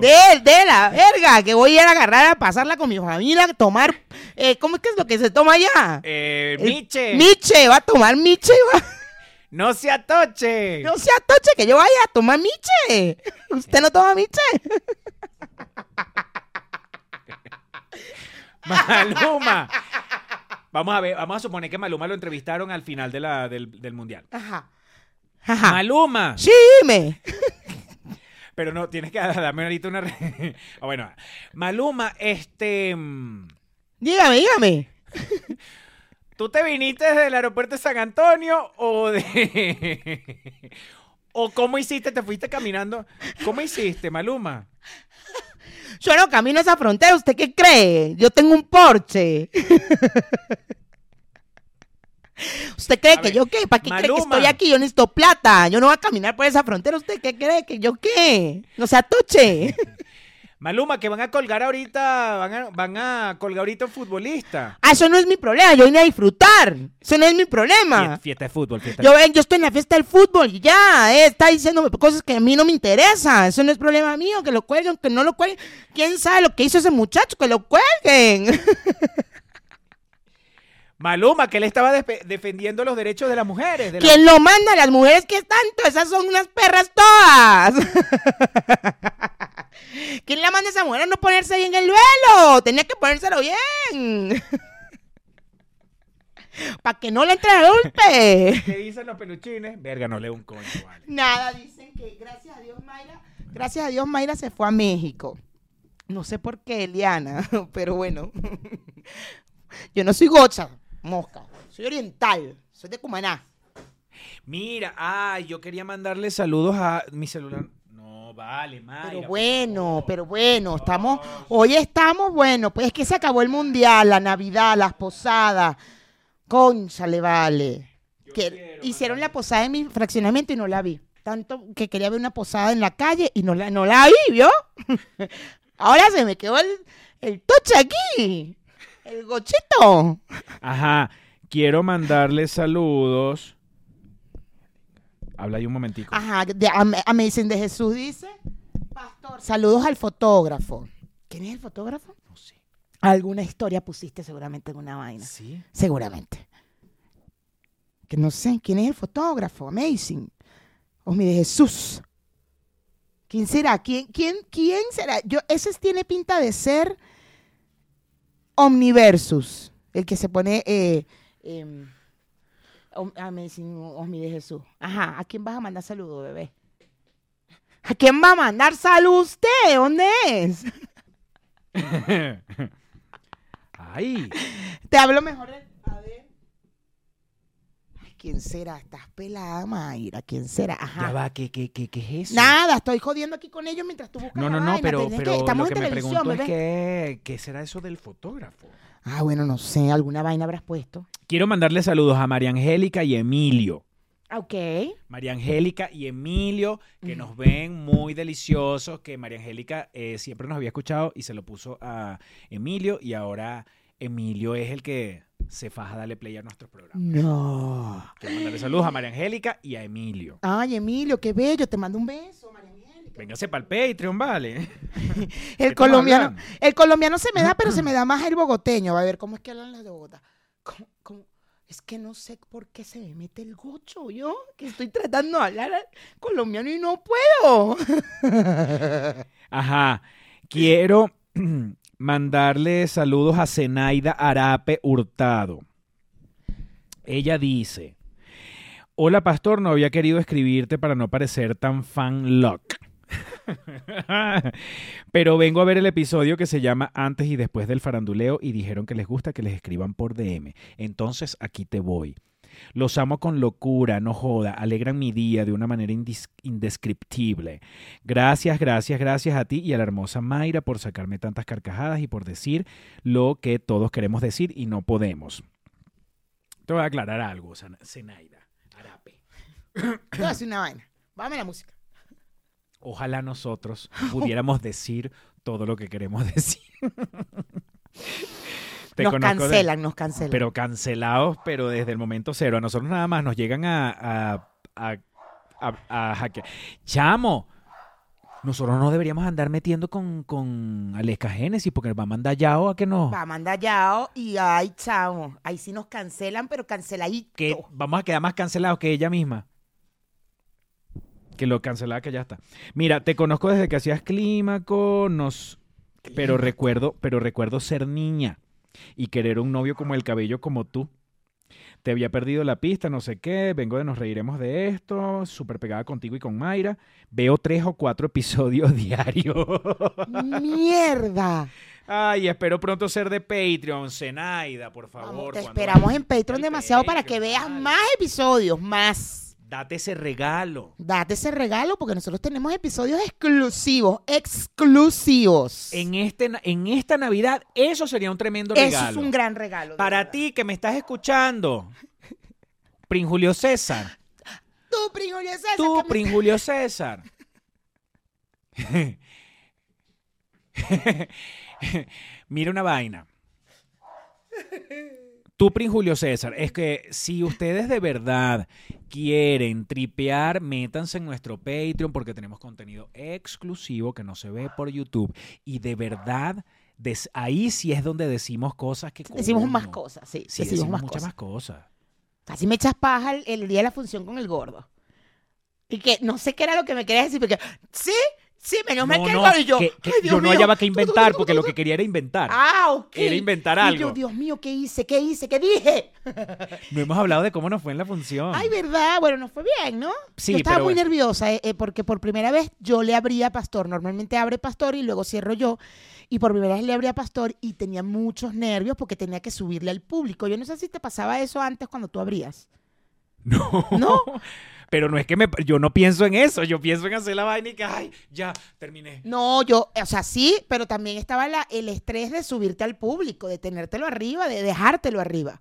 De, de la verga. Que voy a ir a agarrar a pasarla con mi familia. A tomar. eh, ¿Cómo es que es lo que se toma allá? Eh, El- Miche, Miche. Va a tomar Miche. va- no se atoche. No sea toche que yo vaya a tomar Miche. ¿Usted no toma Miche? <laughs> Maluma. Vamos a ver, vamos a suponer que Maluma lo entrevistaron al final de la, del, del mundial. Ajá. Ajá. Maluma. Sí, dime. Pero no, tienes que <laughs> darme ahorita una... re- <laughs> bueno, Maluma, este... mm, Dígame, dígame. ¿Tú te viniste desde el aeropuerto de San Antonio o de... <laughs> ¿O cómo hiciste? ¿Te fuiste caminando? ¿Cómo hiciste, Maluma? Yo no camino esa frontera, ¿usted qué cree? Yo tengo un Porsche. <laughs> ¿Usted cree A que ver, yo qué? ¿Para qué cree que estoy aquí? Yo necesito plata. Yo no voy a caminar por esa frontera. ¿Usted qué cree que yo qué? No se atoche. Maluma, que van a colgar ahorita, van a, van a colgar ahorita un futbolista. Ah, eso no es mi problema, yo vine a disfrutar. Eso no es mi problema. Fie- Fiesta de fútbol, fiesta de Yo, yo estoy en la fiesta del fútbol y ya, eh, está diciendo cosas que a mí no me interesan. Eso no es problema mío, que lo cuelguen, que no lo cuelguen. ¿Quién sabe lo que hizo ese muchacho? Que lo cuelguen. <laughs> Maluma, que él estaba despe- defendiendo los derechos de las mujeres. de la- ¿Quién lo manda? Las mujeres que están, esas son unas perras todas. <laughs> ¿Quién la manda a esa mujer a no ponerse bien el velo? Tenía que ponérselo bien. <laughs> Para que no le entre el <laughs> golpe. ¿Qué dicen los peluchines? Verga, no leo un coño, vale. Nada, dicen que gracias a Dios Mayra, gracias a Dios Mayra se fue a México. No sé por qué, Eliana, <laughs> pero bueno. Yo no soy gocha, mosca. Soy oriental, soy de Cumaná. Mira, ay, yo quería mandarle saludos a mi celular. No, vale, Mayra. Pero bueno, pero bueno, estamos, hoy estamos, bueno, pues es que se acabó el mundial, la Navidad, las posadas. Concha, le vale. Que quiero, hicieron Mayra. la posada en mi fraccionamiento y no la vi. Tanto que quería ver una posada en la calle y no la, no la vi, ¿vio? <laughs> Ahora se me quedó el, el toche aquí. El gochito. Ajá, quiero mandarle saludos. Habla ahí un momentico. Ajá, de, am- Amazing de Jesús dice, pastor, saludos al fotógrafo. ¿Quién es el fotógrafo? No sé. Alguna historia pusiste seguramente en una vaina. ¿Sí? Seguramente. Que no sé, ¿quién es el fotógrafo? Amazing. Osmi de Jesús. ¿Quién será? ¿Quién, quién, quién será? Yo, ese tiene pinta de ser Omniversus. El que se pone eh, em, Om- Amazing Osmi de Jesús. Ajá, ¿a quién vas a mandar saludo, bebé? ¿A quién va a mandar salud usted? ¿Dónde es? <laughs> Ay, Te hablo mejor. de- A ver. ¿Quién será? Estás pelada, Mayra. ¿Quién será? Ajá. ya va, ¿qué, qué, qué, qué es eso? Nada, estoy jodiendo aquí con ellos mientras tú buscas No, la no, no, vaina. pero, que- estamos lo que en me televisión, pregunto es bebé. que, ¿qué será eso del fotógrafo? Ah, bueno, no sé. Alguna vaina habrás puesto. Quiero mandarle saludos a María Angélica y Emilio. Ah, Ok. María Angélica y Emilio, que nos ven muy deliciosos, que María Angélica eh, siempre nos había escuchado y se lo puso a Emilio y ahora Emilio es el que se faja darle play a nuestros programas. No. Quiero mandarle saludos a María Angélica y a Emilio. Ay, Emilio, qué bello. Te mando un beso, María Angélica. Véngase para el Patreon, ¿vale? <laughs> El colombiano, el colombiano se me da, pero se me <clears throat> da más el bogoteño. A ver, ¿cómo es que hablan los de Bogotá? ¿Cómo, cómo? Es que no sé por qué se me mete el gocho, yo, que estoy tratando de hablar colombiano y no puedo. <laughs> Ajá. Quiero <clears throat> mandarle saludos a Zenaida Arape Hurtado. Ella dice, hola pastor, no había querido escribirte para no parecer tan fan lock. <laughs> Pero vengo a ver el episodio que se llama Antes y después del faranduleo y dijeron que les gusta que les escriban por DM. Entonces aquí te voy. Los amo con locura, no joda, alegran mi día de una manera indescriptible. Gracias, gracias, gracias a ti y a la hermosa Mayra por sacarme tantas carcajadas y por decir lo que todos queremos decir y no podemos. Te voy a aclarar algo, Zenaida. Arape. Te voy a decir una vaina. Bájame la música. Ojalá nosotros pudiéramos decir todo lo que queremos <laughs> decir. Te nos de- cancelan, nos cancelan. pero cancelados, pero desde el momento cero. A nosotros nada más nos llegan a, a, a, hackear. Chamo, nosotros no deberíamos andar metiendo con, con Aleska Génesis porque va a mandar Yao a que nos... Va a mandar yao y ay, chamo. Ahí sí nos cancelan, pero canceladito. que vamos a quedar más cancelados que ella misma. Que lo cancelada que ya está. Mira, te conozco desde que hacías clímaco, nos... Pero recuerdo, pero recuerdo ser niña y querer un novio como el cabello como tú. Te había perdido la pista, no sé qué, vengo de nos reiremos de esto, súper pegada contigo y con Mayra. Veo tres o cuatro <laughs> episodios diarios. ¡Mierda! Ay, espero pronto ser de Patreon, Zenaida, por favor. Vamos, te esperamos en Patreon demasiado para que veas vale. más episodios, más. Date ese regalo. Date ese regalo porque nosotros tenemos episodios exclusivos, exclusivos. En, este, en esta Navidad, eso sería un tremendo Eso regalo. es un gran regalo. Para verdad. ti que me estás escuchando, Prin Julio César. Tú, Prin Julio César, Tú, me- Prin Julio César. <laughs> Mira una vaina. <laughs> Tú, Prin Julio César, es que si ustedes de verdad quieren tripear, métanse en nuestro Patreon porque tenemos contenido exclusivo que no se ve por YouTube. Y de verdad, des- ahí sí es donde decimos cosas que... Decimos coño. más cosas, sí. Sí, decimos, más muchas cosas. más cosas. Casi me echas paja el, el día de la función con el gordo. Y que no sé qué era lo que me querías decir, porque sí, sí, menos mal No, que no, yo. que- que ay, Dios yo no mío. hallaba que inventar porque lo que quería era inventar. Ah, ok. Era inventar Y yo, algo. Dios mío, ¿qué hice? ¿Qué hice? ¿Qué dije? No hemos hablado de cómo nos fue en la función. Ay, ¿verdad? Bueno, nos fue bien, ¿no? Sí, yo estaba pero muy bueno. nerviosa eh, eh, porque por primera vez yo le abría a Pastor. Normalmente abre Pastor y luego cierro yo. Y por primera vez le abría a Pastor y tenía muchos nervios porque tenía que subirle al público. Yo no sé si te pasaba eso antes cuando tú abrías. <laughs> No. ¿No? Pero no es que me, yo no pienso en eso, yo pienso en hacer la vaina y que, ay, ya, terminé. No, yo, o sea, sí, pero también estaba la, el estrés de subirte al público, de tenértelo arriba, de dejártelo arriba.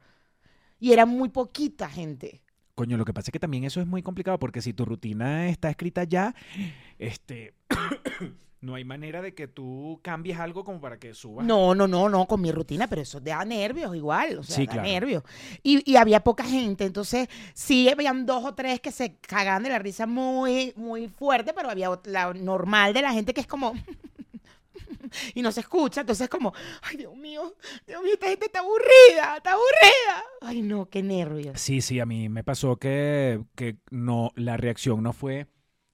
Y era muy poquita gente. Coño, lo que pasa es que también eso es muy complicado porque si tu rutina está escrita ya, este, no hay manera de que tú cambies algo como para que subas. No, no, no, no, con mi rutina, pero eso da nervios igual, o sea, Sí, da claro. nervios. Y, y había poca gente, entonces sí habían dos o tres que se cagaban de la risa muy, muy fuerte, pero había la normal de la gente que es como... <laughs> y no se escucha, entonces es como, ay Dios mío, Dios mío, esta gente está aburrida, está aburrida. Ay no, qué nervios. Sí, sí, a mí me pasó que, que no, la reacción no fue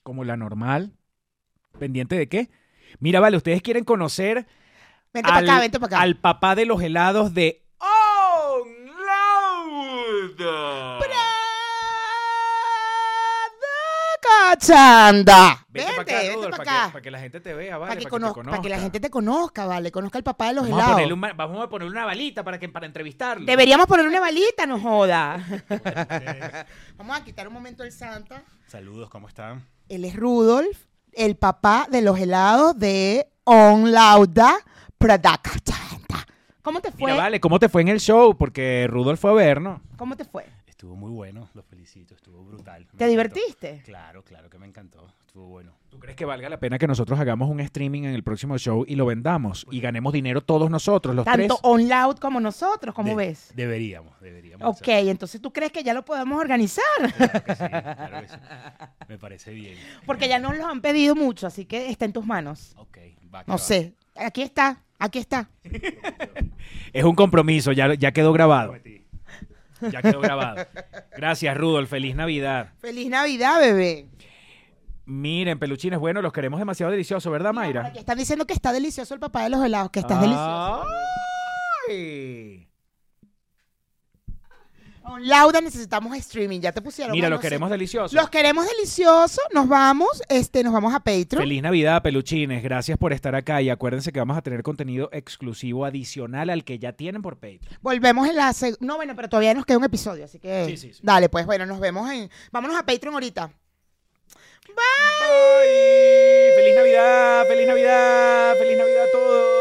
como la normal. ¿Pendiente de qué? Mira, vale, ustedes quieren conocer Vente para acá, vente para acá. al papá de los helados de Oh Loud. Prada Cachanda. Vente, Vente, para acá, vente Rudolf, para acá. que, para que la gente te vea, vale, Para que, te conoz- para que la conozca. gente te conozca, vale. Conozca al papá de los Vamos helados. vamos a ponerle una balita para, que, para entrevistarlo. Deberíamos ponerle una balita, no joda. <laughs> Vamos a quitar un momento el Santa. Saludos, ¿cómo están? Él es Rudolf, el papá de los helados de On Lauda. ¿Cómo te fue? Mira, vale, ¿cómo te fue en el show? Porque Rudolf fue a ver, ¿no? ¿Cómo te fue? Estuvo muy bueno, los felicito, estuvo brutal. Me ¿Te encantó. divertiste? Claro, claro que me encantó, estuvo bueno. ¿Tú crees que valga la pena que nosotros hagamos un streaming en el próximo show y lo vendamos y ganemos dinero todos nosotros, los Tanto tres? On Loud como nosotros, ¿cómo De- ves? Deberíamos, deberíamos. Ok, hacerlo. entonces tú crees que ya lo podemos organizar. Claro que sí, claro que sí. Me parece bien. Porque ya nos lo han pedido mucho, así que está en tus manos. Ok, va que No va. sé. Aquí está, aquí está. <laughs> Es un compromiso, ya, ya quedó grabado. Prometí. Ya quedó grabado. Gracias, Rudolf. Feliz Navidad. Feliz Navidad, bebé. Miren, peluchines, bueno, los queremos demasiado delicioso, ¿verdad, Mira, por Mayra? aquí están diciendo que está delicioso el papá de los helados, que estás delicioso. Ay. Lauda necesitamos streaming, ya te pusieron. Mira, los no sé. queremos deliciosos. Los queremos deliciosos, nos vamos, este, nos vamos a Patreon. Feliz Navidad, peluchines. Gracias por estar acá y acuérdense que vamos a tener contenido exclusivo adicional al que ya tienen por Patreon. Volvemos en la seg- No, bueno, pero todavía nos queda un episodio, así que. Sí, sí, sí. Dale, pues bueno, nos vemos en. Vámonos a Patreon ahorita. Bye. Feliz Navidad, feliz Navidad, feliz Navidad a todos.